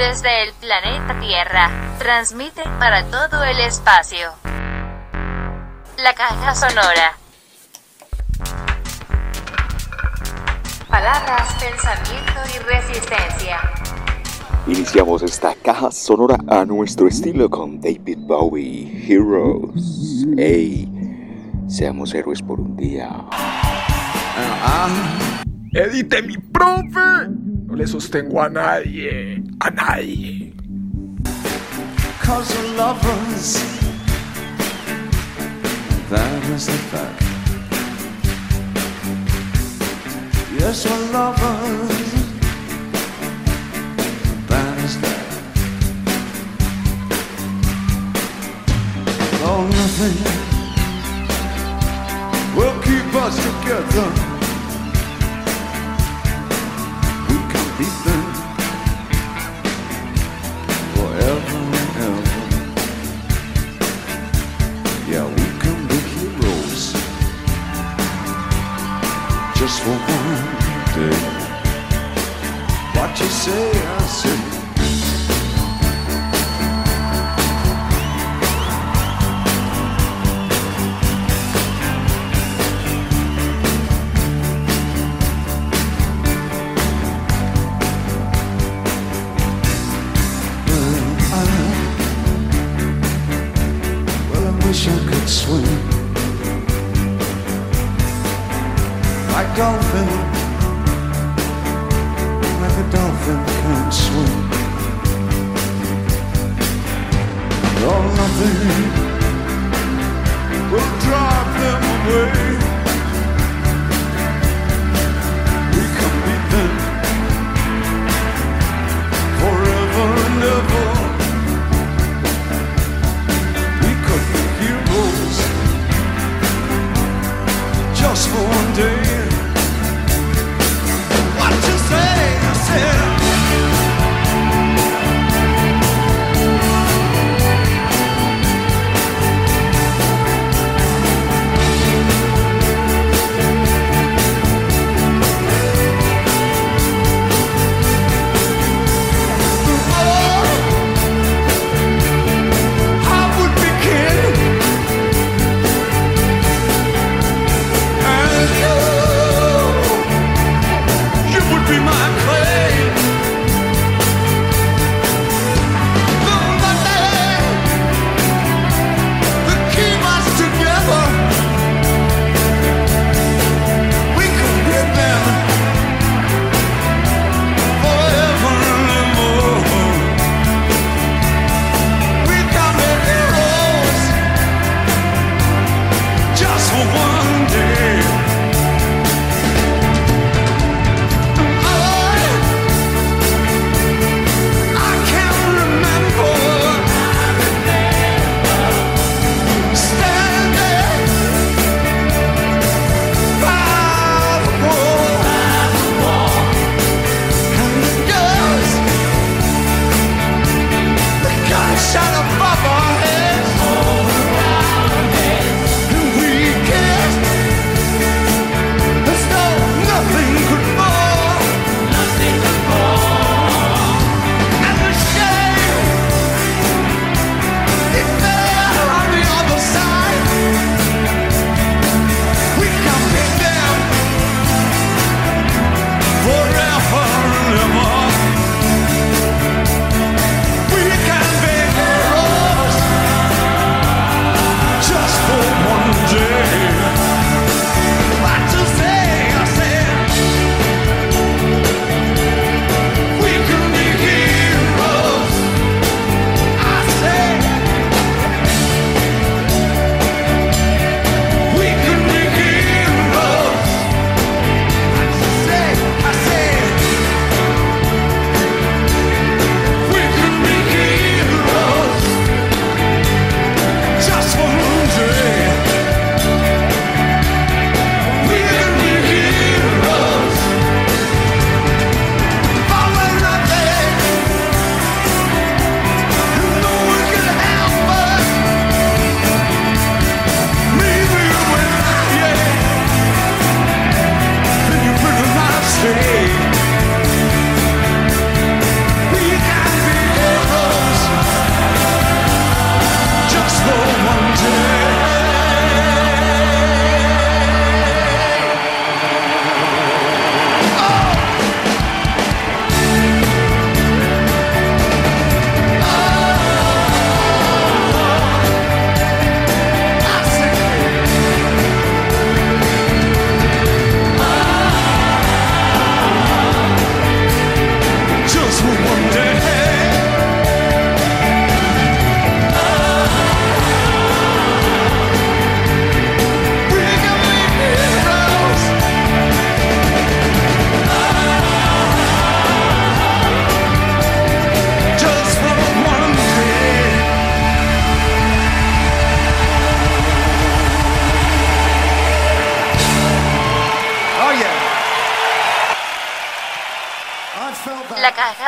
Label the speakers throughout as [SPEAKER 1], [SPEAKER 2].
[SPEAKER 1] desde el planeta Tierra, transmite para todo el espacio. La caja sonora. Palabras, pensamiento y resistencia.
[SPEAKER 2] Iniciamos esta caja sonora a nuestro estilo con David Bowie, Heroes. Hey, seamos héroes por un día.
[SPEAKER 3] Ah, edite mi profe. No le sostengo a nadie, a nadie.
[SPEAKER 4] Cause we're lovers. That is the fact. Yes, we're lovers. That is that. Oh, nothing will keep us together. Deep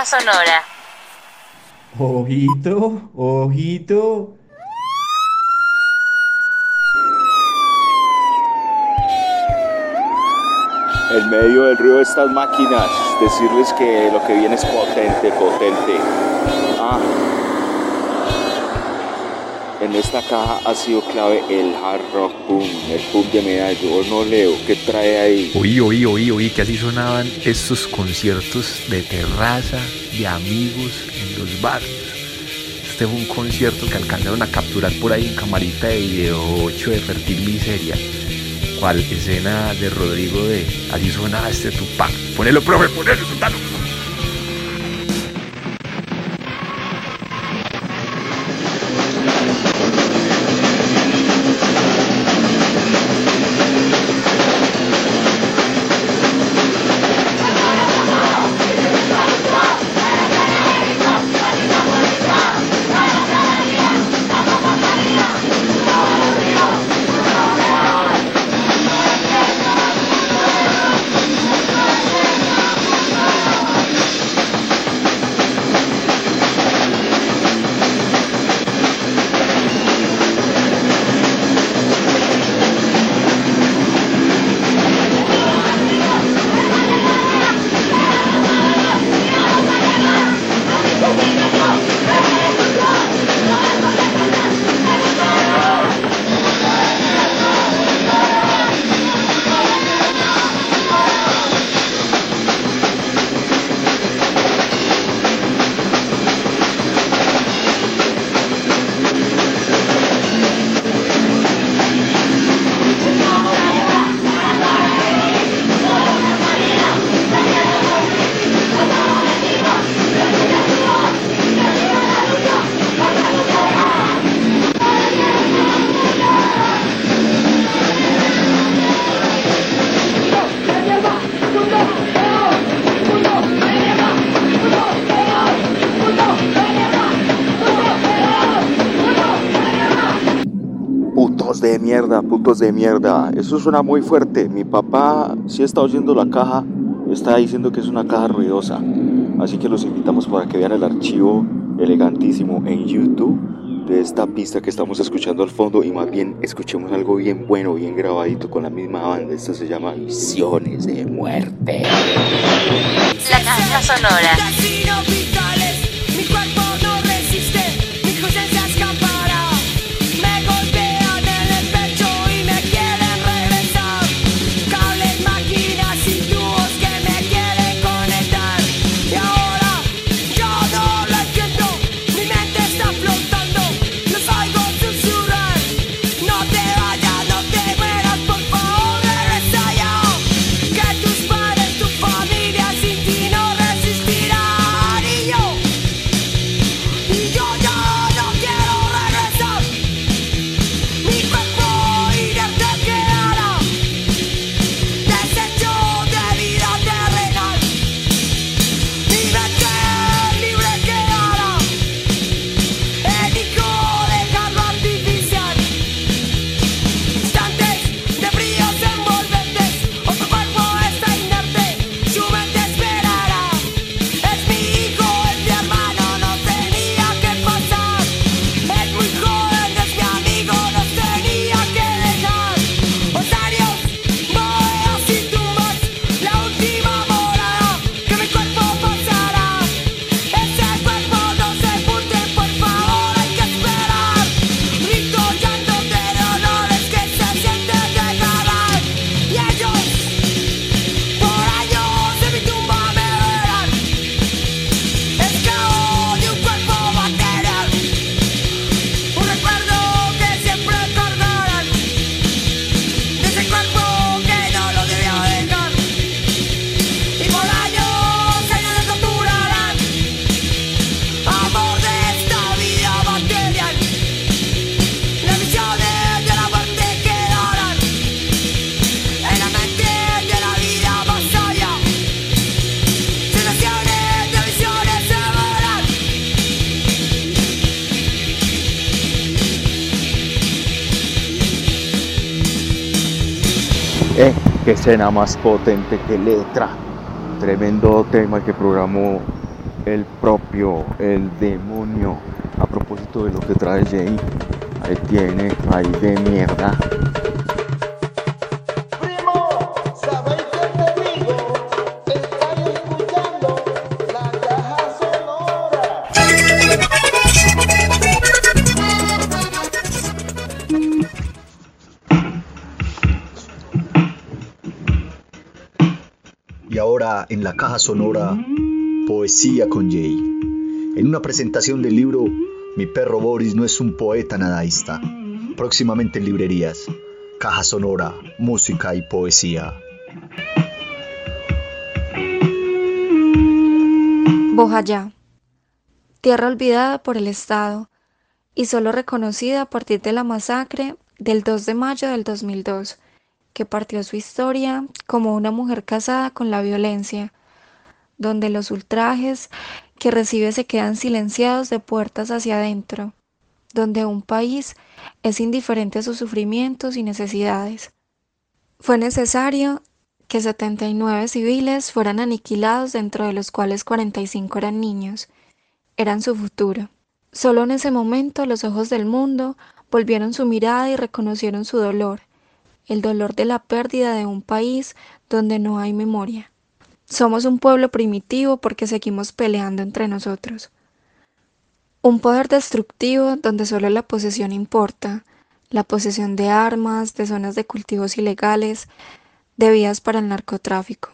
[SPEAKER 5] caja sonora.
[SPEAKER 6] Ojito, ojito.
[SPEAKER 2] En medio del ruido de estas máquinas, decirles que lo que viene es potente, potente. Ah. En esta caja ha sido clave el hard rock boom, el boom de medallo. ¿O no, Leo? ¿Qué trae ahí?
[SPEAKER 3] Oí, oí, oí, oí, que así sonaban estos conciertos de terraza, de amigos en los barrios. Este fue un concierto que alcanzaron a capturar por ahí en camarita de video 8 de Fertil Miseria. ¿Cuál escena de Rodrigo de Así sonaba este Tupac? Ponelo, profe, ponelo, soltalo.
[SPEAKER 2] De mierda. Eso suena muy fuerte. Mi papá sí está oyendo la caja. Está diciendo que es una caja ruidosa. Así que los invitamos para que vean el archivo elegantísimo en YouTube de esta pista que estamos escuchando al fondo y más bien escuchemos algo bien bueno, bien grabadito con la misma banda. Esto se llama Visiones de Muerte.
[SPEAKER 5] La caja sonora.
[SPEAKER 7] Más
[SPEAKER 2] potente, qué letra. Tremendo tema que programó el propio, el demonio. A propósito de lo que trae Jay, ahí tiene, ahí de mierda.
[SPEAKER 8] Y ahora en la caja sonora, Poesía con Jay. En una presentación del libro Mi perro Boris no es un poeta nadaísta. Próximamente en librerías. Caja sonora, música y poesía.
[SPEAKER 9] Bojayá, tierra olvidada por el Estado y solo reconocida a partir de la masacre del 2 de mayo del 2002, que partió su historia como una mujer casada con la violencia, donde los ultrajes que recibe se quedan silenciados de puertas hacia adentro, donde un país es indiferente a sus sufrimientos y necesidades. Fue necesario que 79 civiles fueran aniquilados dentro de los cuales 45 eran niños. Eran su futuro. Solo en ese momento los ojos del mundo volvieron su mirada y reconocieron su dolor, el dolor de la pérdida de un país donde no hay memoria. Somos un pueblo primitivo porque seguimos peleando entre nosotros. Un poder destructivo donde solo la posesión importa, la posesión de armas, de zonas de cultivos ilegales, de vías para el narcotráfico.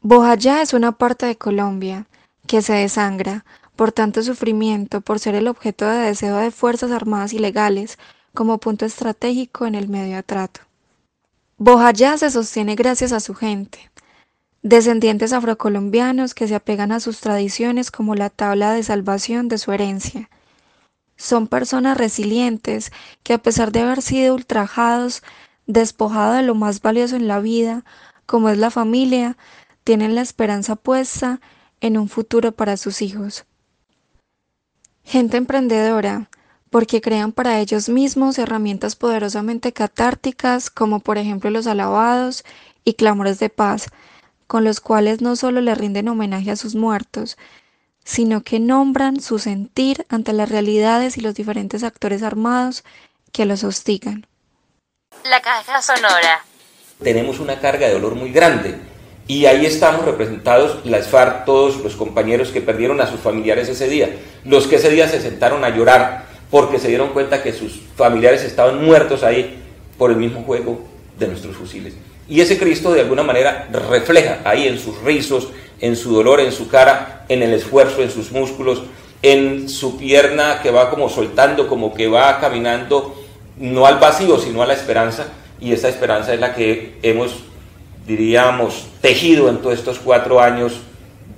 [SPEAKER 9] Bojayá es una parte de Colombia que se desangra por tanto sufrimiento, por ser el objeto de deseo de fuerzas armadas ilegales como punto estratégico en el medio de trato. Bojayá se sostiene gracias a su gente, descendientes afrocolombianos que se apegan a sus tradiciones como la tabla de salvación de su herencia. Son personas resilientes que a pesar de haber sido ultrajados, despojados de lo más valioso en la vida, como es la familia, tienen la esperanza puesta en un futuro para sus hijos. Gente emprendedora, porque crean para ellos mismos herramientas poderosamente catárticas, como por ejemplo los alabados y clamores de paz, con los cuales no solo le rinden homenaje a sus muertos, sino que nombran su sentir ante las realidades y los diferentes actores armados que los hostigan.
[SPEAKER 5] La caja sonora.
[SPEAKER 10] Tenemos una carga de dolor muy grande y ahí estamos representados las FARC, todos los compañeros que perdieron a sus familiares ese día, los que ese día se sentaron a llorar porque se dieron cuenta que sus familiares estaban muertos ahí por el mismo juego de nuestros fusiles. Y ese Cristo de alguna manera refleja ahí en sus rizos, en su dolor, en su cara, en el esfuerzo, en sus músculos, en su pierna que va como soltando, como que va caminando, no al vacío, sino a la esperanza. Y esa esperanza es la que hemos, diríamos, tejido en todos estos cuatro años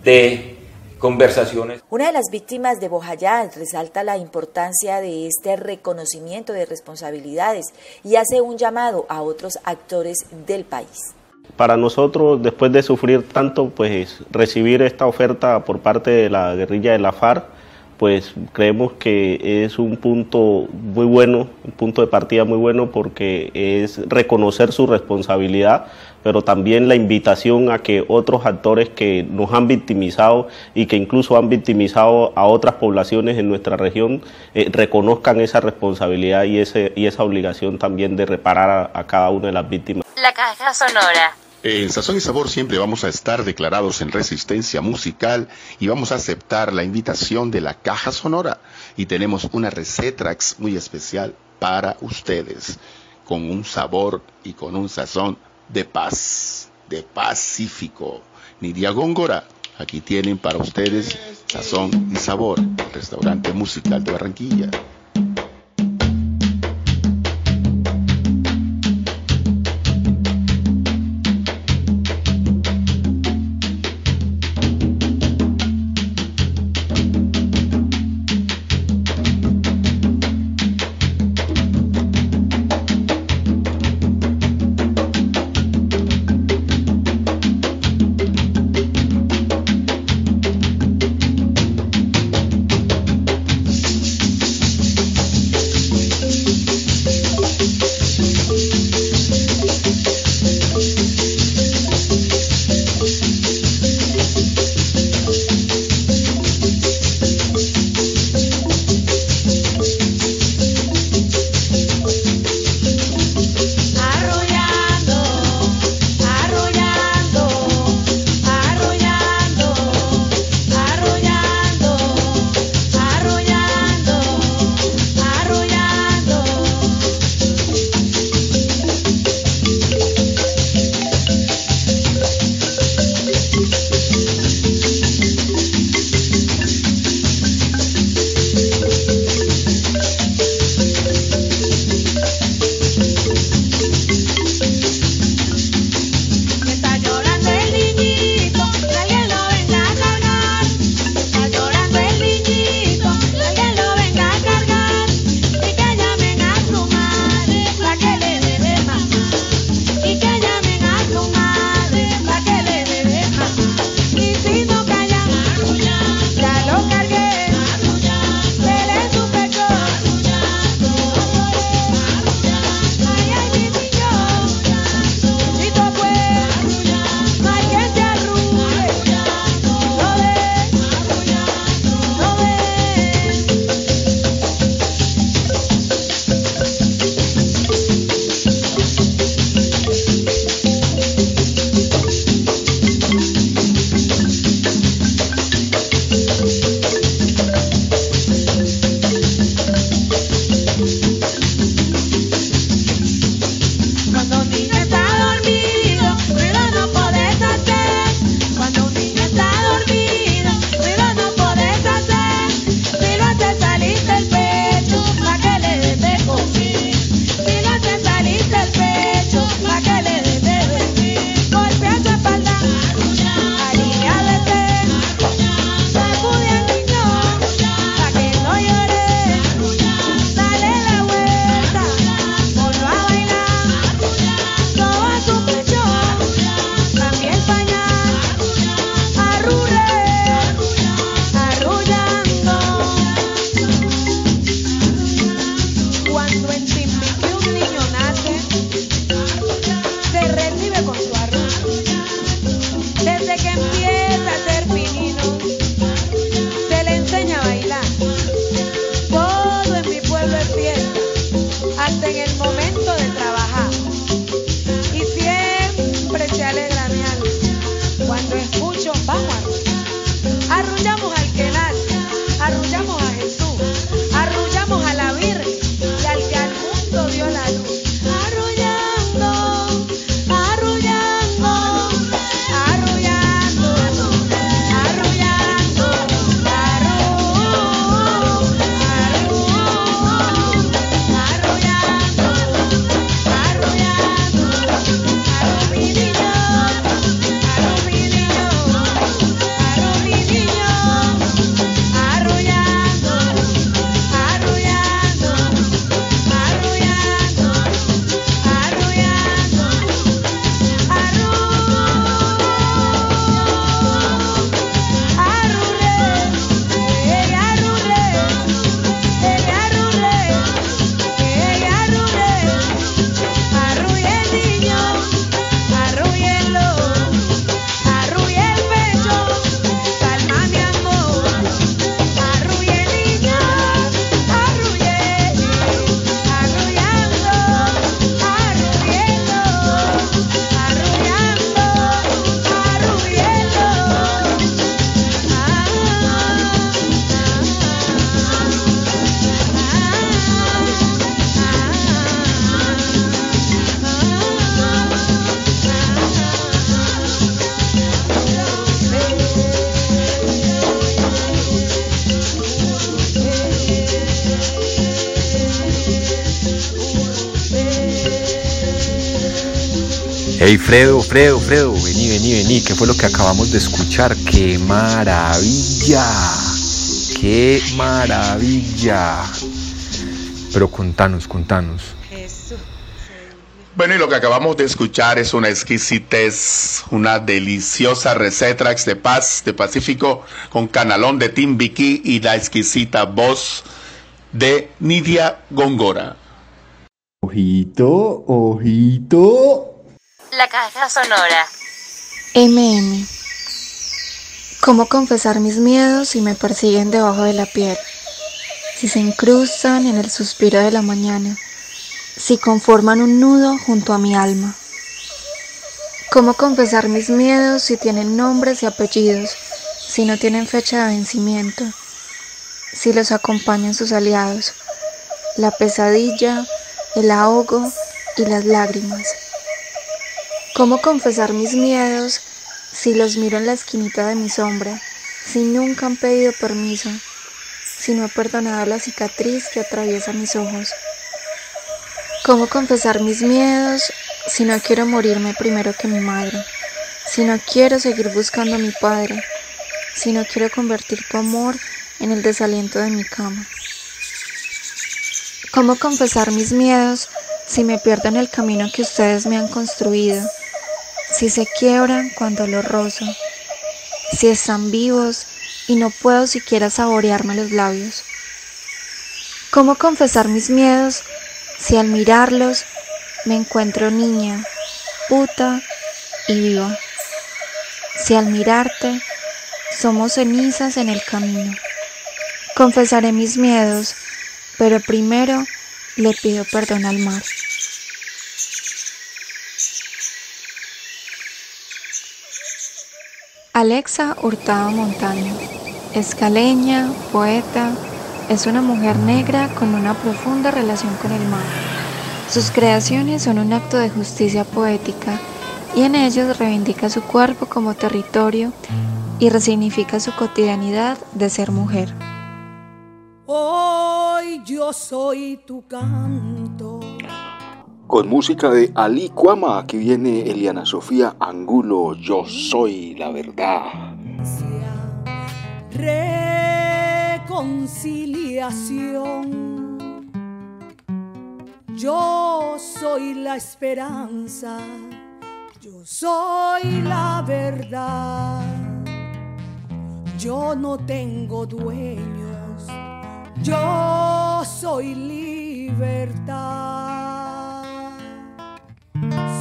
[SPEAKER 10] de conversaciones.
[SPEAKER 11] Una de las víctimas de Bojayá resalta la importancia de este reconocimiento de responsabilidades y hace un llamado a otros actores del país.
[SPEAKER 12] Para nosotros, después de sufrir tanto, pues recibir esta oferta por parte de la guerrilla de la FARC, pues creemos que es un punto muy bueno, un punto de partida muy bueno porque es reconocer su responsabilidad, pero también la invitación a que otros actores que nos han victimizado y que incluso han victimizado a otras poblaciones en nuestra región eh, reconozcan esa responsabilidad y, ese, y esa obligación también de reparar a, a cada una de las víctimas.
[SPEAKER 5] La caja sonora.
[SPEAKER 13] En Sazón y Sabor siempre vamos a estar declarados en resistencia musical y vamos a aceptar la invitación de la caja sonora. Y tenemos una receta muy especial para ustedes, con un sabor y con un sazón de paz, de pacífico. Nidia Góngora, aquí tienen para ustedes Sazón y Sabor, el restaurante musical de Barranquilla.
[SPEAKER 3] Hey Fredo, Fredo, Fredo, vení, vení, vení, ¿qué fue lo que acabamos de escuchar? ¡Qué maravilla! ¡Qué maravilla! Pero contanos, contanos.
[SPEAKER 13] Bueno, y lo que acabamos de escuchar es una exquisitez, una deliciosa receta de paz de Pacífico con canalón de Timbiquí y la exquisita voz de Nidia Góngora.
[SPEAKER 6] Ojito, ojito.
[SPEAKER 5] La caja sonora.
[SPEAKER 9] MM. ¿Cómo confesar mis miedos si me persiguen debajo de la piel? Si se incrustan en el suspiro de la mañana, si conforman un nudo junto a mi alma. ¿Cómo confesar mis miedos si tienen nombres y apellidos, si no tienen fecha de vencimiento, si los acompañan sus aliados, la pesadilla, el ahogo y las lágrimas? ¿Cómo confesar mis miedos si los miro en la esquinita de mi sombra, si nunca han pedido permiso, si no he perdonado la cicatriz que atraviesa mis ojos? ¿Cómo confesar mis miedos si no quiero morirme primero que mi madre? Si no quiero seguir buscando a mi padre, si no quiero convertir tu amor en el desaliento de mi cama. ¿Cómo confesar mis miedos si me pierdo en el camino que ustedes me han construido? Si se quiebran cuando los rozo, si están vivos y no puedo siquiera saborearme los labios. ¿Cómo confesar mis miedos si al mirarlos me encuentro niña, puta y viva? Si al mirarte somos cenizas en el camino. Confesaré mis miedos, pero primero le pido perdón al mar. Alexa Hurtado Montaño, escaleña, poeta, es una mujer negra con una profunda relación con el mar. Sus creaciones son un acto de justicia poética y en ellos reivindica su cuerpo como territorio y resignifica su cotidianidad de ser mujer.
[SPEAKER 7] Hoy yo soy tu canto.
[SPEAKER 2] Con música de Ali Cuama, aquí viene Eliana Sofía Angulo, Yo soy la verdad.
[SPEAKER 7] Reconciliación. Yo soy la esperanza. Yo soy la verdad. Yo no tengo dueños. Yo soy libertad.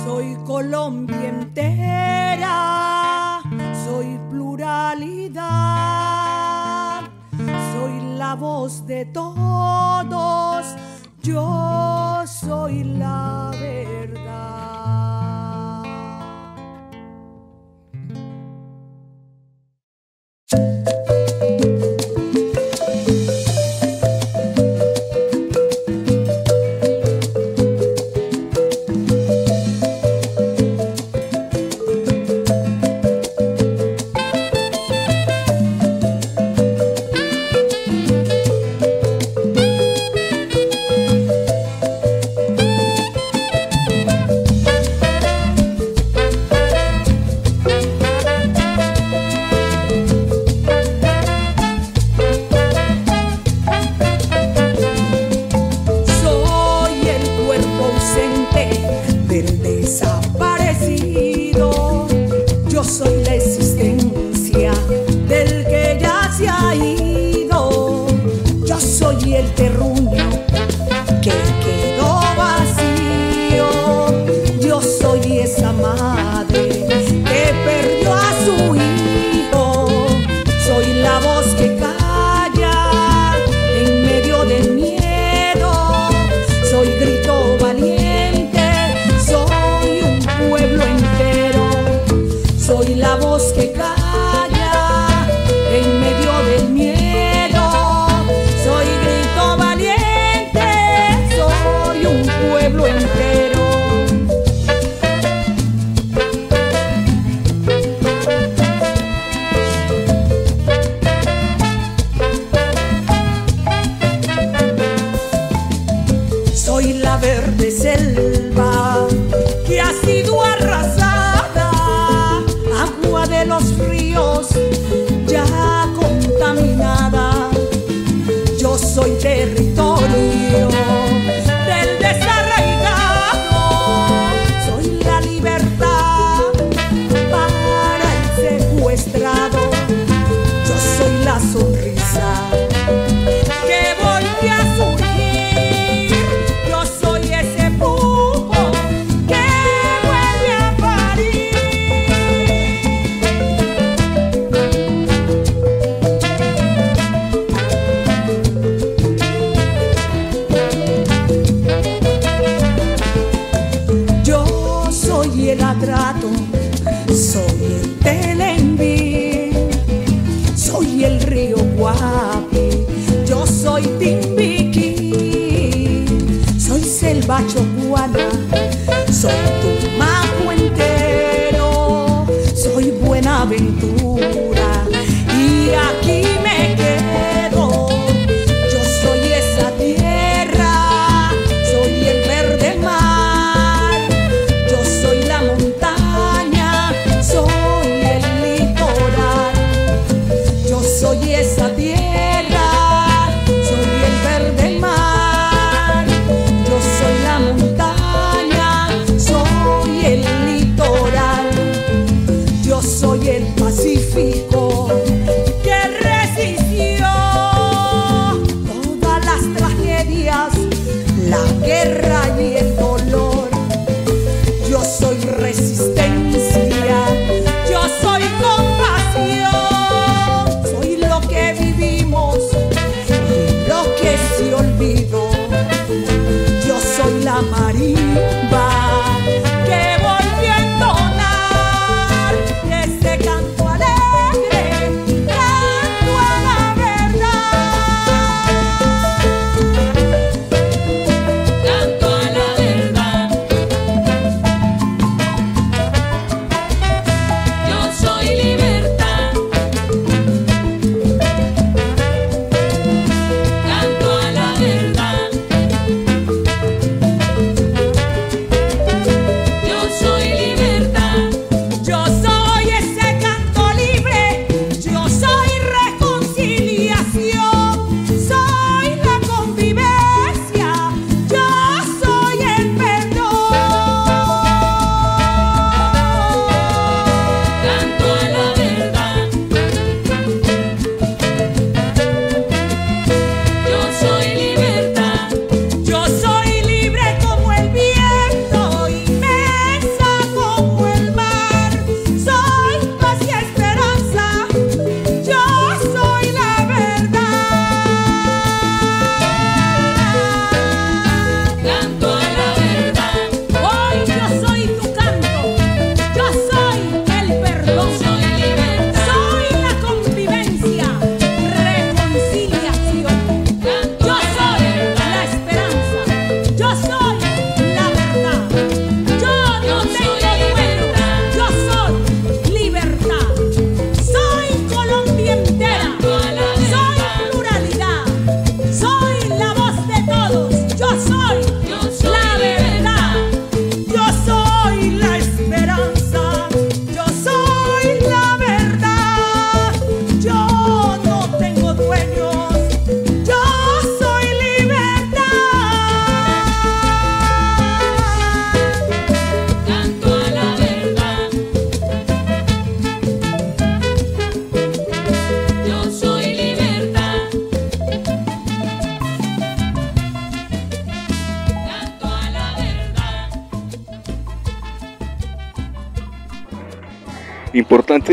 [SPEAKER 7] Soy Colombia entera. Soy pluralidad. Soy la voz de todos. Yo soy la verdad.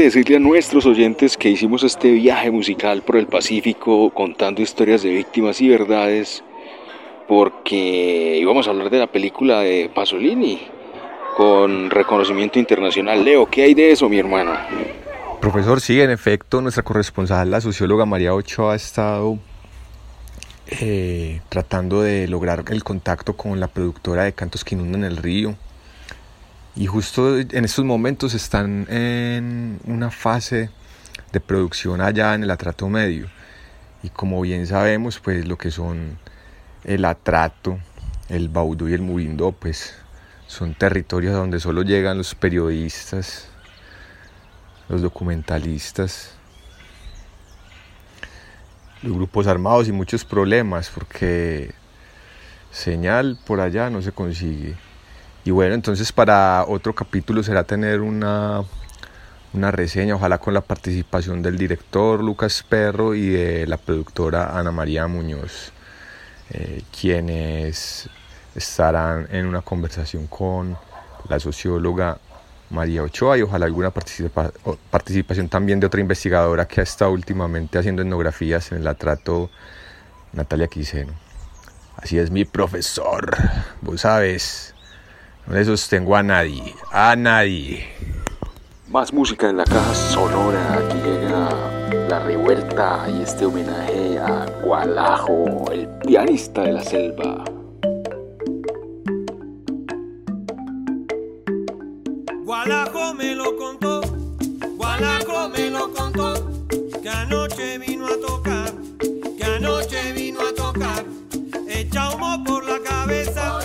[SPEAKER 2] Decirle a nuestros oyentes que hicimos este viaje musical por el Pacífico contando historias de víctimas y verdades porque íbamos a hablar de la película de Pasolini con reconocimiento internacional. Leo, ¿qué hay de eso, mi hermano?
[SPEAKER 3] Profesor, sí, en efecto, nuestra corresponsal, la socióloga María Ochoa, ha estado eh, tratando de lograr el contacto con la productora de Cantos que inundan el río. Y justo en estos momentos están en una fase de producción allá en el atrato medio. Y como bien sabemos, pues lo que son el atrato, el baudú y el murindó, pues son territorios donde solo llegan los periodistas, los documentalistas, los grupos armados y muchos problemas, porque señal por allá no se consigue. Y bueno, entonces para otro capítulo será tener una, una reseña, ojalá con la participación del director Lucas Perro y de la productora Ana María Muñoz, eh, quienes estarán en una conversación con la socióloga María Ochoa y ojalá alguna participa- participación también de otra investigadora que ha estado últimamente haciendo etnografías en el atrato, Natalia Quiseno. Así es mi profesor, vos sabes, no le sostengo a nadie, a nadie.
[SPEAKER 2] Más música en la caja sonora. Aquí llega la revuelta y este homenaje a Gualajo, el pianista de la selva.
[SPEAKER 14] Gualajo me lo contó, Gualajo me lo contó, que anoche vino a tocar, que anoche vino a tocar, echa humo por la cabeza.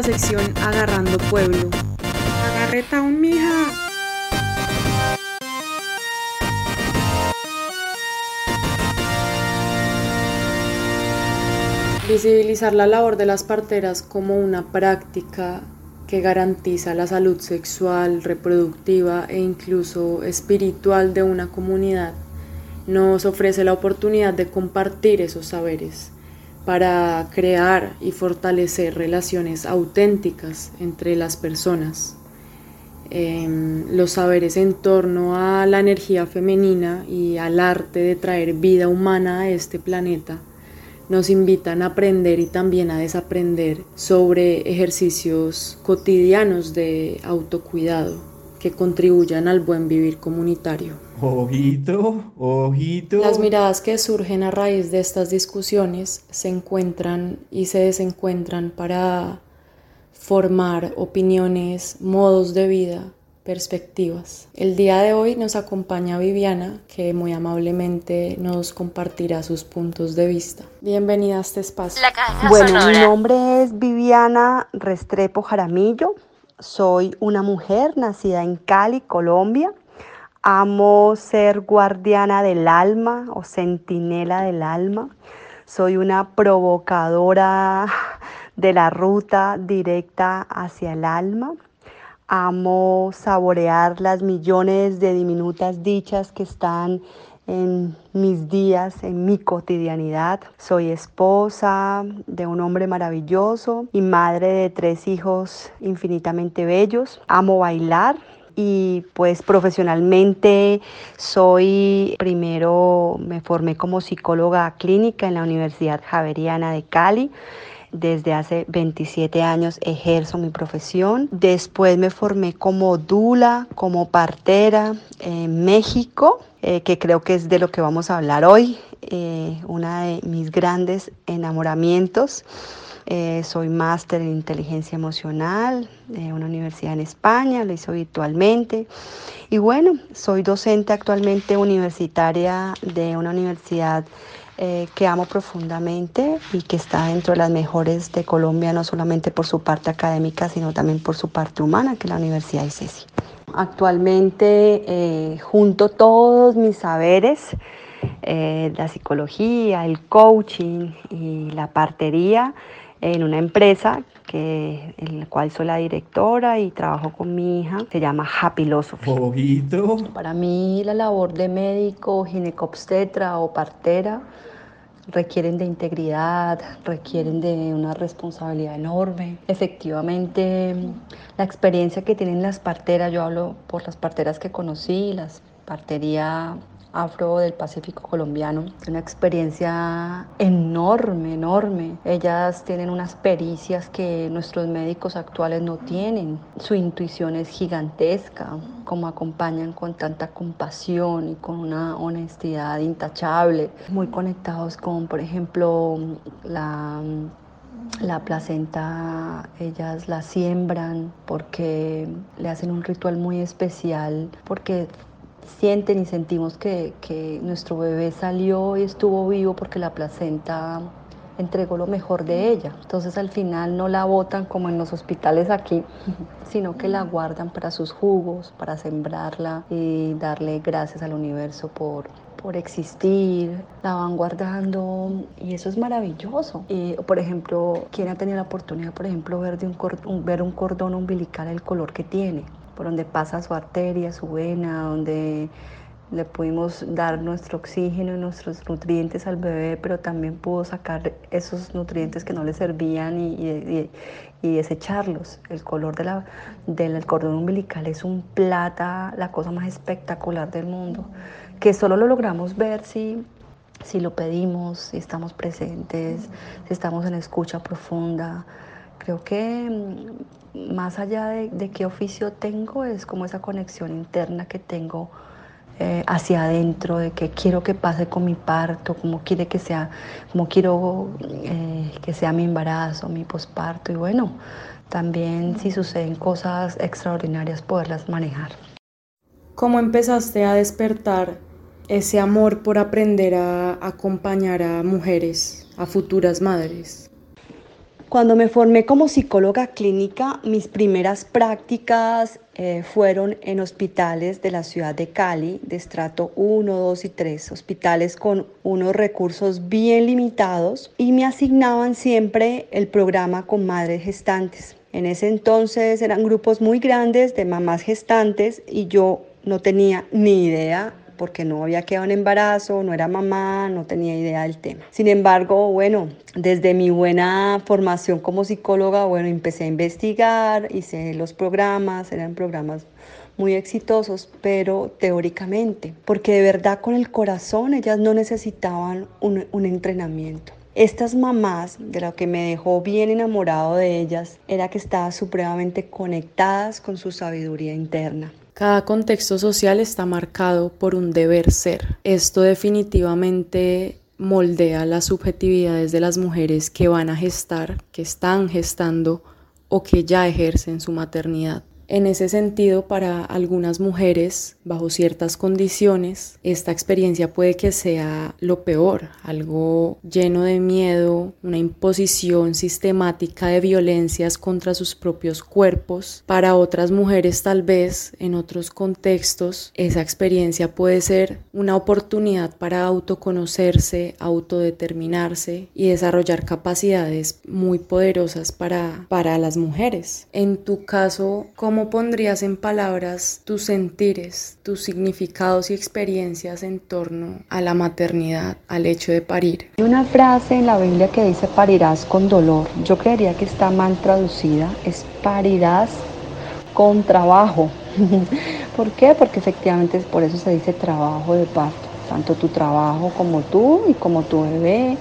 [SPEAKER 14] La
[SPEAKER 15] sección Agarrando Pueblo. Agarreta un mija. Visibilizar la labor de las parteras como una práctica que garantiza la salud sexual, reproductiva e incluso espiritual de una comunidad nos ofrece la oportunidad de compartir esos saberes para crear y fortalecer relaciones auténticas entre las personas. Em, los saberes en torno a la energía femenina y al arte de traer vida humana a este planeta nos invitan a aprender y también a desaprender sobre ejercicios cotidianos de autocuidado que contribuyan al buen vivir comunitario.
[SPEAKER 6] Ojito, ojito.
[SPEAKER 15] Las miradas que surgen a raíz de estas discusiones se encuentran y se desencuentran para formar opiniones, modos de vida, perspectivas. El día de hoy nos acompaña Viviana, que muy amablemente nos compartirá sus puntos de vista. Bienvenida a este espacio.
[SPEAKER 16] Bueno, mi nombre es Viviana Restrepo Jaramillo. Soy una mujer nacida en Cali, Colombia. Amo ser guardiana del alma o centinela del alma. Soy una provocadora de la ruta directa hacia el alma. Amo saborear las millones de diminutas dichas que están en mis días, en mi cotidianidad. Soy esposa de un hombre maravilloso y madre de tres hijos infinitamente bellos. Amo bailar. Y pues profesionalmente soy, primero me formé como psicóloga clínica en la Universidad Javeriana de Cali. Desde hace 27 años ejerzo mi profesión. Después me formé como dula, como partera en México, eh, que creo que es de lo que vamos a hablar hoy. Eh, una de mis grandes enamoramientos. Eh, soy máster en inteligencia emocional de una universidad en España, lo hice virtualmente. Y bueno, soy docente actualmente universitaria de una universidad eh, que amo profundamente y que está dentro de las mejores de Colombia, no solamente por su parte académica, sino también por su parte humana, que es la Universidad ICESI. Actualmente eh, junto todos mis saberes, eh, la psicología, el coaching y la partería en una empresa que, en la cual soy la directora y trabajo con mi hija, se llama Happy Philosophy. Para mí la labor de médico, ginecobstetra o partera requieren de integridad, requieren de una responsabilidad enorme. Efectivamente, la experiencia que tienen las parteras, yo hablo por las parteras que conocí, las partería afro del Pacífico colombiano, una experiencia enorme, enorme. Ellas tienen unas pericias que nuestros médicos actuales no tienen. Su intuición es gigantesca, como acompañan con tanta compasión y con una honestidad intachable, muy conectados con, por ejemplo, la la placenta ellas la siembran porque le hacen un ritual muy especial, porque sienten y sentimos que, que, nuestro bebé salió y estuvo vivo porque la placenta entregó lo mejor de ella. Entonces al final no la botan como en los hospitales aquí, sino que la guardan para sus jugos, para sembrarla y darle gracias al universo por, por existir, la van guardando y eso es maravilloso. Y, por ejemplo, ¿quién ha tenido la oportunidad, por ejemplo, ver, de un, ver un cordón umbilical el color que tiene? Por donde pasa su arteria, su vena, donde le pudimos dar nuestro oxígeno y nuestros nutrientes al bebé, pero también pudo sacar esos nutrientes que no le servían y, y, y desecharlos. El color de la, del cordón umbilical es un plata, la cosa más espectacular del mundo, que solo lo logramos ver si, si lo pedimos, si estamos presentes, si estamos en escucha profunda. Creo que más allá de, de, qué oficio tengo, es como esa conexión interna que tengo eh, hacia adentro, de qué quiero que pase con mi parto, cómo quiere que sea, cómo quiero eh, que sea mi embarazo, mi posparto, y bueno, también si suceden cosas extraordinarias, poderlas manejar.
[SPEAKER 15] ¿Cómo empezaste a despertar ese amor por aprender a acompañar a mujeres, a futuras madres?
[SPEAKER 16] Cuando me formé como psicóloga clínica, mis primeras prácticas eh, fueron en hospitales de la ciudad de Cali, de estrato 1, 2 y 3, hospitales con unos recursos bien limitados y me asignaban siempre el programa con madres gestantes. En ese entonces eran grupos muy grandes de mamás gestantes y yo no tenía ni idea porque no había quedado en embarazo, no era mamá, no tenía idea del tema. Sin embargo, bueno, desde mi buena formación como psicóloga, bueno, empecé a investigar, hice los programas, eran programas muy exitosos, pero teóricamente, porque de verdad con el corazón ellas no necesitaban un, un entrenamiento. Estas mamás, de lo que me dejó bien enamorado de ellas, era que estaban supremamente conectadas con su sabiduría interna.
[SPEAKER 15] Cada contexto social está marcado por un deber ser. Esto definitivamente moldea las subjetividades de las mujeres que van a gestar, que están gestando o que ya ejercen su maternidad. En ese sentido, para algunas mujeres, bajo ciertas condiciones, esta experiencia puede que sea lo peor, algo lleno de miedo, una imposición sistemática de violencias contra sus propios cuerpos. Para otras mujeres, tal vez, en otros contextos, esa experiencia puede ser una oportunidad para autoconocerse, autodeterminarse y desarrollar capacidades muy poderosas para, para las mujeres. En tu caso, ¿cómo pondrías en palabras tus sentires, tus significados y experiencias en torno a la maternidad, al hecho de parir?
[SPEAKER 16] Hay una frase en la Biblia que dice parirás con dolor. Yo creería que está mal traducida. Es parirás con trabajo. ¿Por qué? Porque efectivamente por eso se dice trabajo de parto. Tanto tu trabajo como tú y como tu bebé.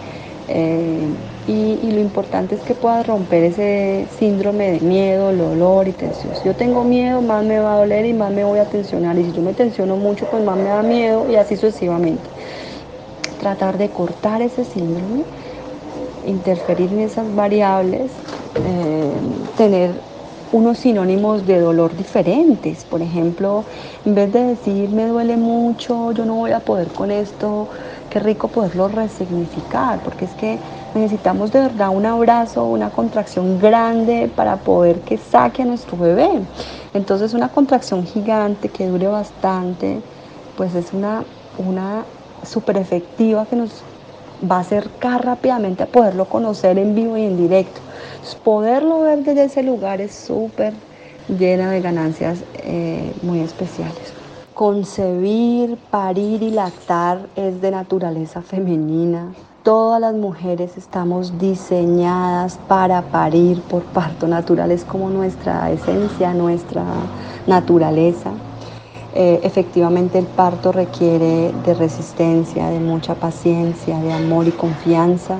[SPEAKER 16] Eh, y, lo importante es que puedas romper ese síndrome de miedo, dolor y tensión. Si yo tengo miedo, más me va a doler y más me voy a tensionar. Y si yo me tensiono mucho, pues más me da miedo y así sucesivamente. Tratar de cortar ese síndrome, interferir en esas variables, eh, tener unos sinónimos de dolor diferentes. Por ejemplo, en vez de decir me duele mucho, yo no voy a poder con esto, qué rico poderlo resignificar, porque es que necesitamos de verdad un abrazo, una contracción grande para poder que saque a nuestro bebé. Entonces una contracción gigante que dure bastante, pues es una, una efectiva que nos va a acercar rápidamente a poderlo conocer en vivo y en directo. Poderlo ver desde ese lugar es súper llena de ganancias eh, muy especiales. Concebir, parir y lactar es de naturaleza femenina. Todas las mujeres estamos diseñadas para parir por parto natural, es como nuestra esencia, nuestra naturaleza. Eh, efectivamente el parto requiere de resistencia, de mucha paciencia, de amor y confianza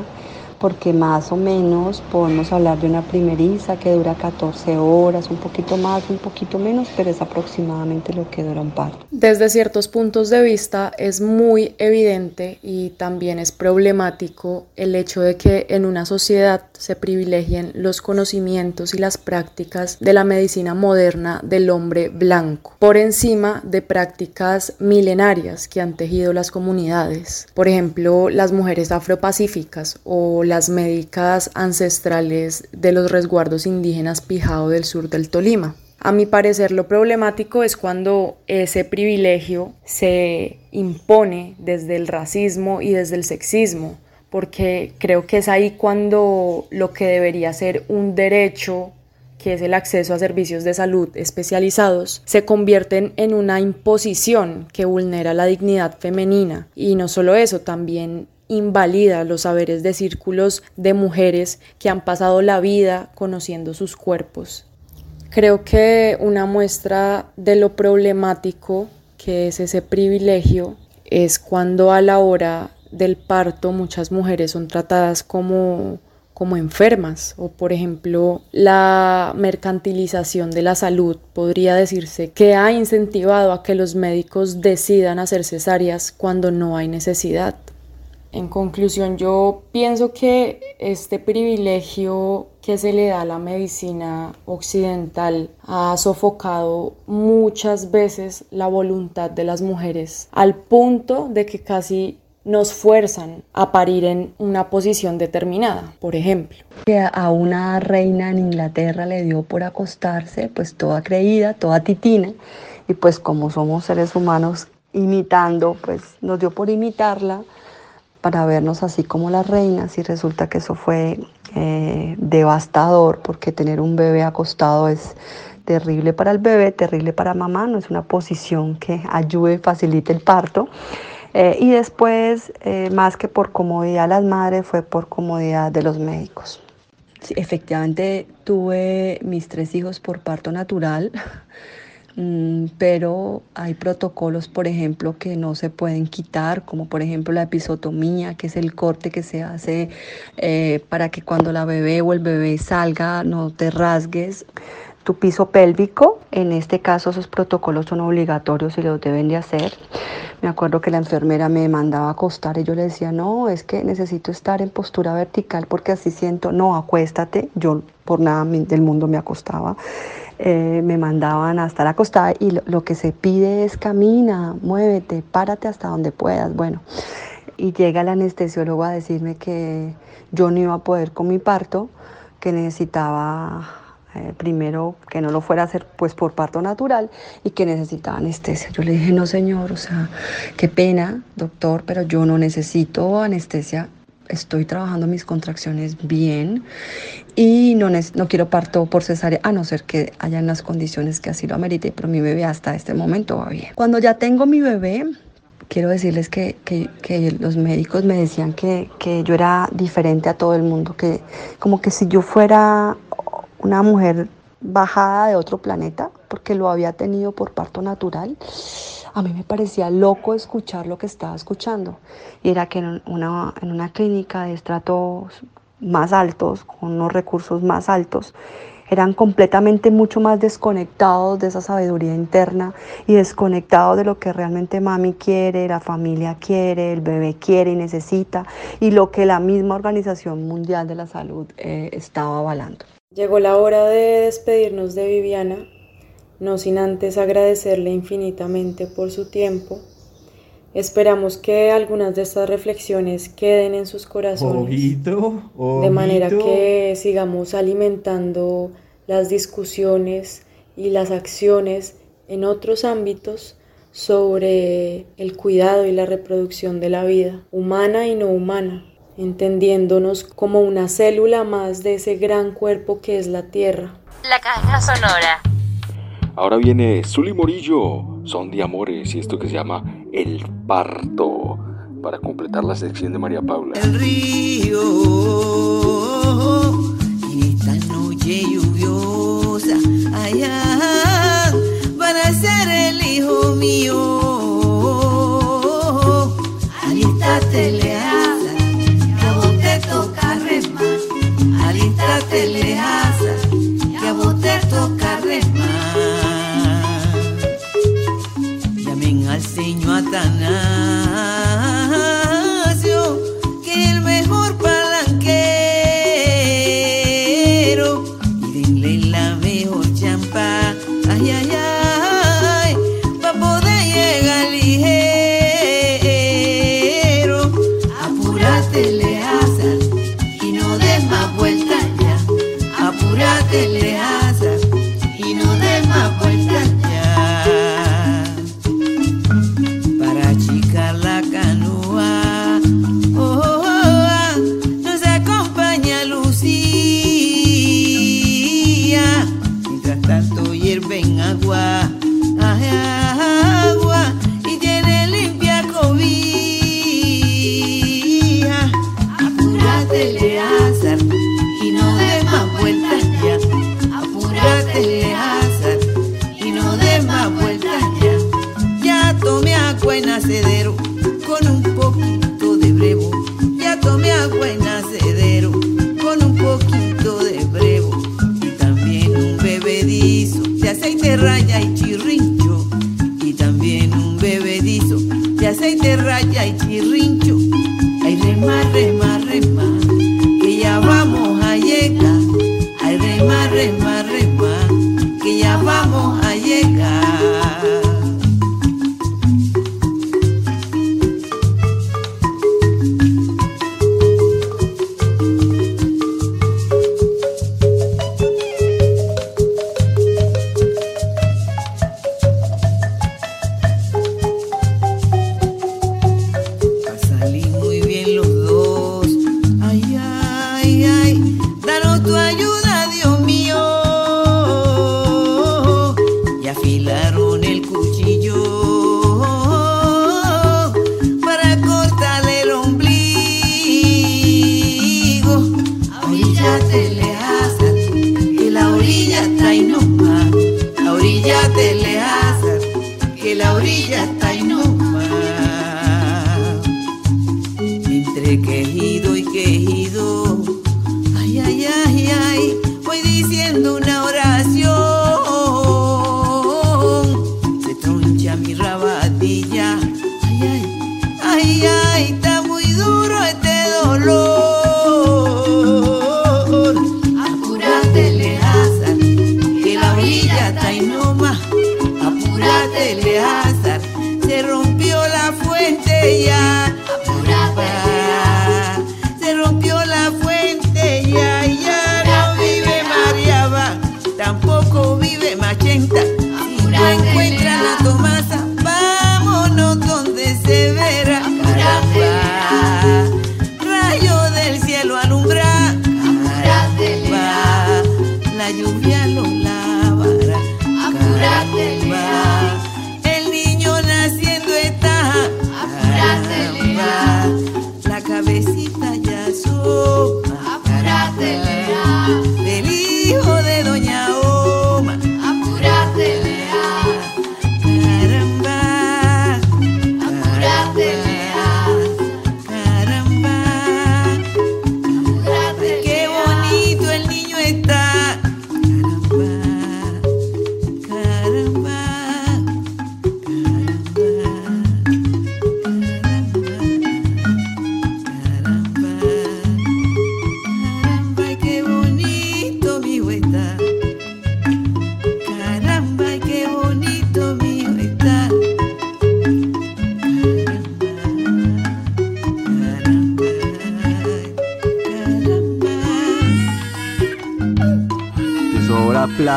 [SPEAKER 16] porque más o menos podemos hablar de una primeriza que dura 14 horas, un poquito más, un poquito menos, pero es aproximadamente lo que dura un parto.
[SPEAKER 15] Desde ciertos puntos de vista es muy evidente y también es problemático el hecho de que en una sociedad se privilegien los conocimientos y las prácticas de la medicina moderna del hombre blanco por encima de prácticas milenarias que han tejido las comunidades. Por ejemplo, las mujeres afropacíficas o las médicas ancestrales de los resguardos indígenas Pijao del sur del Tolima. A mi parecer lo problemático es cuando ese privilegio se impone desde el racismo y desde el sexismo, porque creo que es ahí cuando lo que debería ser un derecho que es el acceso a servicios de salud especializados, se convierten en una imposición que vulnera la dignidad femenina. Y no solo eso, también invalida los saberes de círculos de mujeres que han pasado la vida conociendo sus cuerpos. Creo que una muestra de lo problemático que es ese privilegio es cuando a la hora del parto muchas mujeres son tratadas como como enfermas o por ejemplo la mercantilización de la salud podría decirse que ha incentivado a que los médicos decidan hacer cesáreas cuando no hay necesidad. En conclusión, yo pienso que este privilegio que se le da a la medicina occidental ha sofocado muchas veces la voluntad de las mujeres, al punto de que casi nos fuerzan a parir en una posición determinada, por ejemplo.
[SPEAKER 16] Que a una reina en Inglaterra le dio por acostarse, pues toda creída, toda titina, y pues como somos seres humanos imitando, pues nos dio por imitarla para vernos así como las reinas y resulta que eso fue eh, devastador porque tener un bebé acostado es terrible para el bebé, terrible para mamá, no es una posición que ayude y facilite el parto. Eh, y después, eh, más que por comodidad de las madres, fue por comodidad de los médicos. Sí, efectivamente tuve mis tres hijos por parto natural, pero hay protocolos, por ejemplo, que no se pueden quitar, como por ejemplo la episotomía, que es el corte que se hace eh, para que cuando la bebé o el bebé salga no te rasgues tu piso pélvico. En este caso esos protocolos son obligatorios y los deben de hacer. Me acuerdo que la enfermera me mandaba a acostar y yo le decía, no, es que necesito estar en postura vertical porque así siento, no, acuéstate. Yo por nada del mundo me acostaba. Eh, me mandaban a estar acostada y lo, que se pide es camina, muévete, párate hasta donde puedas. Bueno, y llega el anestesiólogo a decirme que yo no iba a poder con mi parto, que necesitaba eh, primero que no lo fuera a hacer pues por parto natural y que necesitaba anestesia. Yo le dije, no señor, o sea, qué pena, doctor, pero yo no necesito anestesia. Estoy trabajando mis contracciones bien y no, no quiero parto por cesárea, a no ser que hayan las condiciones que así lo amerite, pero mi bebé hasta este momento va bien. Cuando ya tengo mi bebé, quiero decirles que, que, que, los médicos me decían que, que, yo era diferente a todo el mundo, que como que si yo fuera una mujer bajada de otro planeta, porque lo había tenido por parto natural, a mí me parecía loco escuchar lo que estaba escuchando. Y era que en una, en una clínica de estratos más altos, con unos recursos más altos, eran completamente mucho más desconectados de esa sabiduría interna y desconectados de lo que realmente mami quiere, la familia quiere, el bebé quiere y necesita, y lo que la misma Organización Mundial de la Salud eh, estaba avalando.
[SPEAKER 15] Llegó la hora de despedirnos de Viviana, no sin antes agradecerle infinitamente por su tiempo. Esperamos que algunas de estas reflexiones queden en sus corazones,
[SPEAKER 6] Ojito,
[SPEAKER 15] de manera que sigamos alimentando las discusiones y las acciones en otros ámbitos sobre el cuidado y la reproducción de la vida, humana y no humana entendiéndonos como una célula más de ese gran cuerpo que es la Tierra.
[SPEAKER 5] La caja sonora.
[SPEAKER 2] Ahora viene Zuli Morillo, son de amores y esto que se llama El Parto, para completar la sección de María Paula.
[SPEAKER 17] El río esta noche lluviosa allá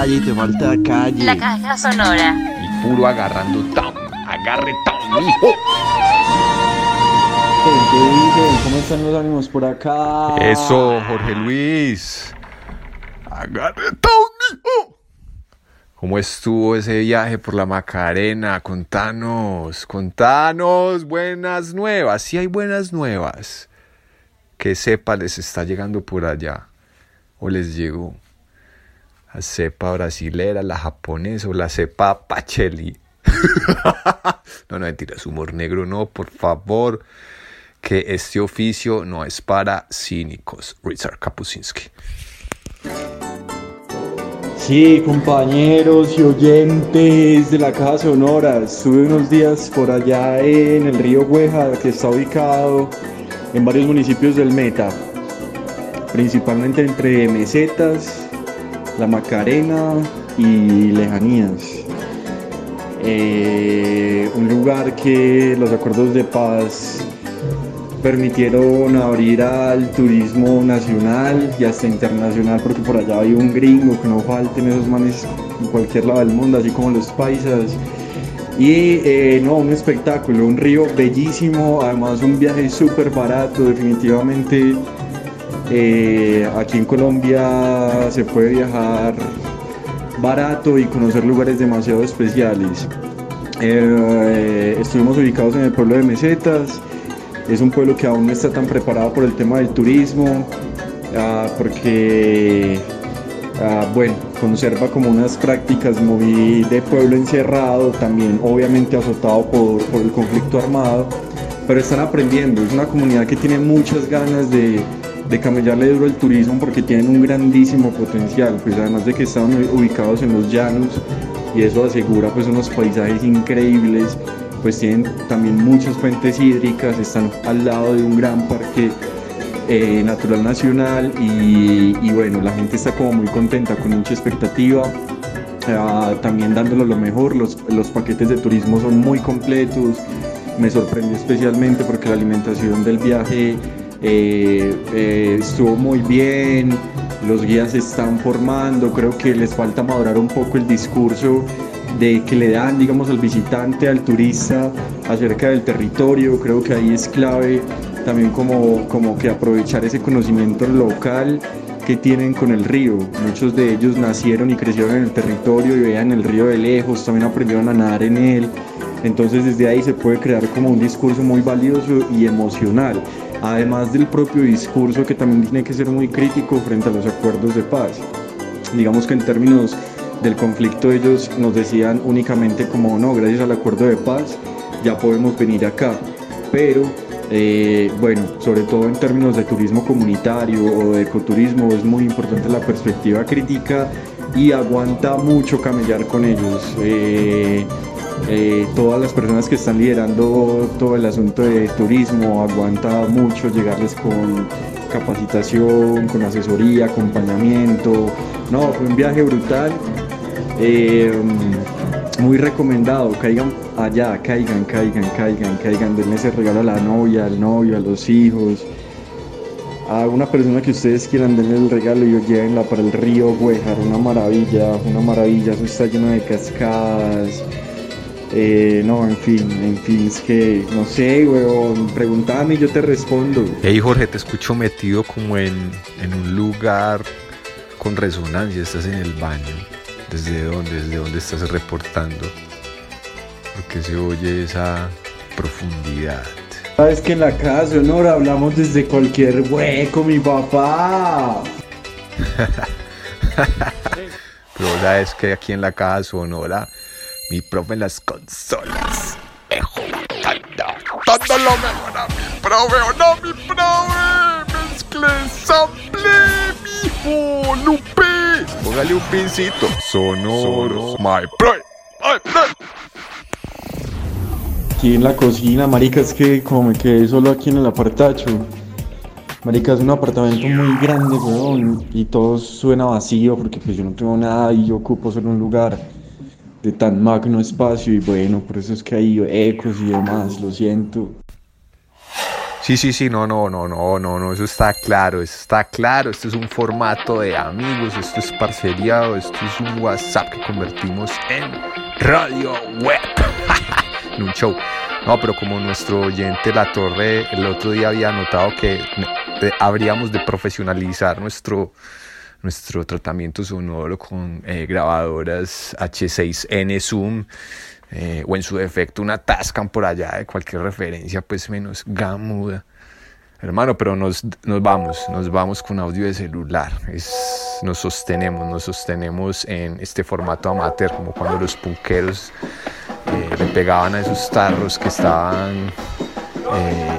[SPEAKER 2] playa y te falta calle.
[SPEAKER 5] La caja sonora.
[SPEAKER 3] Y puro agarrando tam. Agarre tam, hijo.
[SPEAKER 6] ¿Qué dicen? ¿Cómo están los ánimos por acá?
[SPEAKER 3] Eso, Jorge Luis. Agarre tam, hijo. ¿Cómo estuvo ese viaje por la Macarena? Contanos, contanos buenas nuevas. Si hay buenas nuevas. ¿Qué cepa les está llegando por allá? ¿O les llegó? La cepa brasilera, la japonesa o la cepa pacheli. no, no, mentiras, humor negro, no, por favor. Que este oficio no es para cínicos. Richard Kapuscinski.
[SPEAKER 6] Sí, compañeros y oyentes de la Caja Sonora. Estuve unos días por allá en el río Güeja, que está ubicado en varios municipios del Meta, principalmente entre Mesetas, La Macarena y Lejanías. Eh, un lugar que los acuerdos de paz permitieron abrir al turismo nacional y hasta internacional porque por allá hay un gringo que no falten esos manes en cualquier lado del mundo así como los paisas y eh, no un espectáculo un río bellísimo además un viaje súper barato definitivamente eh, aquí en Colombia se puede viajar barato y conocer lugares demasiado especiales. Eh, estuvimos ubicados en el pueblo de Mesetas es un pueblo que aún no está tan preparado por el tema del turismo, ah, porque, ah, bueno, conserva como unas prácticas de pueblo encerrado, también obviamente azotado por, por el conflicto armado, pero están aprendiendo, es una comunidad que tiene muchas ganas de, de camellarle duro el turismo porque tienen un grandísimo potencial, pues además de que están ubicados en los llanos y eso asegura pues unos paisajes increíbles pues tienen también muchas fuentes hídricas, están al lado de un gran parque eh, natural nacional y, bueno, la gente está como muy contenta, con mucha expectativa, ah, también dándolo lo mejor, los, los paquetes de turismo son muy completos, me sorprendió especialmente porque la alimentación del viaje eh, eh, estuvo muy bien, los guías se están formando, creo que les falta madurar un poco el discurso de que le dan, digamos, al visitante, al turista acerca del territorio. Creo que ahí es clave también como, como que aprovechar ese conocimiento local que tienen con el río. Muchos de ellos nacieron y crecieron en el territorio y veían el río de lejos, también aprendieron a nadar en él. Entonces desde ahí se puede crear como un discurso muy valioso y emocional. Además del propio discurso que también tiene que ser muy crítico frente a los acuerdos de paz. Digamos que en términos del conflicto ellos nos decían únicamente como no, gracias al acuerdo de paz ya podemos venir acá, pero eh, bueno, sobre todo en términos de turismo comunitario o de ecoturismo es muy importante la perspectiva crítica y aguanta mucho camellar con ellos. Eh, eh, todas las personas que están liderando todo el asunto de turismo aguanta mucho llegarles con capacitación, con asesoría, acompañamiento. No, fue un viaje brutal. Eh, muy recomendado, caigan allá, caigan, caigan, caigan, caigan, denle ese regalo a la novia, al novio, a los hijos, a una persona que ustedes quieran denle el regalo y llévenla para el río Güejar, una maravilla, una maravilla, eso está lleno de cascadas, eh, no, en fin, en fin, es que no sé, weón, pregúntame y yo te respondo.
[SPEAKER 3] Hey Jorge, te escucho metido como en, en un lugar con resonancia, estás en el baño. ¿Desde dónde? ¿Desde dónde estás reportando? Porque se oye esa profundidad.
[SPEAKER 6] Sabes que en la casa de honor hablamos desde cualquier hueco, mi papá.
[SPEAKER 3] Pero sabes que aquí en la caja sonora, mi profe en las consolas.
[SPEAKER 18] Todo lo mejor a mi profe, ¿o no, mi profe? Mezcle, sample, mijo, Lupe.
[SPEAKER 3] Póngale un pincito. Sonoro.
[SPEAKER 18] My profe, my profe.
[SPEAKER 6] Aquí en la cocina, marica, es que como me quedé solo aquí en el apartacho. Marica, es un apartamento muy grande, weón, y todo suena vacío porque pues yo no tengo nada y yo ocupo solo un lugar de tan magno espacio y bueno, por eso es que hay ecos y demás, lo siento.
[SPEAKER 3] Sí, sí, sí, no, no, no, no, no, no, eso está claro, eso está claro, esto es un formato de amigos, esto es parceriado, esto es un WhatsApp que convertimos en radio web, en un show. No, pero como nuestro oyente La Torre el otro día había notado que eh, habríamos de profesionalizar nuestro, nuestro tratamiento sonoro con eh, grabadoras H6N Zoom eh, o en su defecto una Tascam por allá de cualquier referencia pues menos gamuda. Hermano, pero nos, nos vamos, nos vamos con audio de celular. Nos sostenemos, nos sostenemos en este formato amateur, como cuando los punqueros eh, le pegaban a esos tarros que estaban, eh,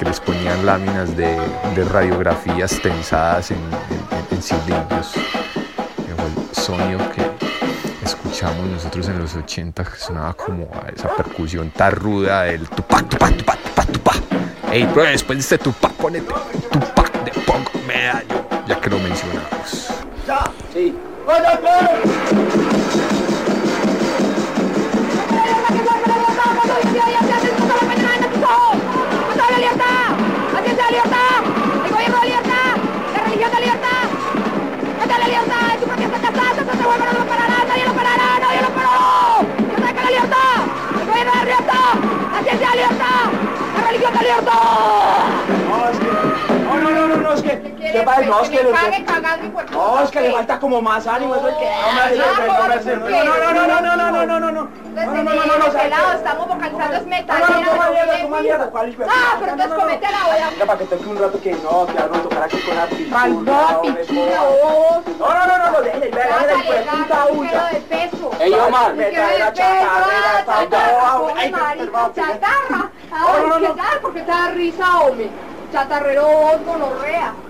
[SPEAKER 3] que les ponían láminas de, de radiografías tensadas en, en- en cilindros. El sonido que escuchamos nosotros en los 80 que sonaba como a esa percusión tan ruda del tupac, tupac, tupac, tupac, tupac. Ey, bro, después de este tupac, ponete tupac de pongo medallo, ya que lo mencionamos.
[SPEAKER 19] Ya, sí.
[SPEAKER 7] La libertad! ¡El gobierno de libertad! ¡La religión de libertad! ¡Esta es la libertad! ¡Tu protesta está salta! ¡Esto se vuelve! ¡No lo parará! ¡Nadie lo parará! ¡Nadie lo! ¡Yo saca la libertad! ¡El gobierno de libertad! ¡La ciencia de libertad! ¡La religión de libertad!
[SPEAKER 19] No. No, no, no, no, no, es que. ¿Qué pasa? No, es que. le- No, es que le falta como más ánimo, es que. No, no, no, no, no, no, no, no, no, no, no, no. No, no, no, no, no, no,
[SPEAKER 7] estamos vocalizando es metal.
[SPEAKER 19] No, no, toma mierda, toma mierda, ¿cuál
[SPEAKER 7] Ah, pero
[SPEAKER 19] No, no,
[SPEAKER 7] entonces
[SPEAKER 19] no.
[SPEAKER 7] comete la voy a...
[SPEAKER 19] Venga, para que toque un rato que no, que ahora no tocará aquí con hombre,
[SPEAKER 7] pintura,
[SPEAKER 19] joda.
[SPEAKER 7] vos.
[SPEAKER 19] No, no, no, no, no, déjale, déjale, déjale, puta
[SPEAKER 7] peso.
[SPEAKER 19] Ey, Omar,
[SPEAKER 7] ah, chatarra, chatarra.
[SPEAKER 19] No, no,
[SPEAKER 7] Ay,
[SPEAKER 19] no.
[SPEAKER 7] ¿qué tal? ¿Por qué te da risa, hombre? Chatarrero gonorrea.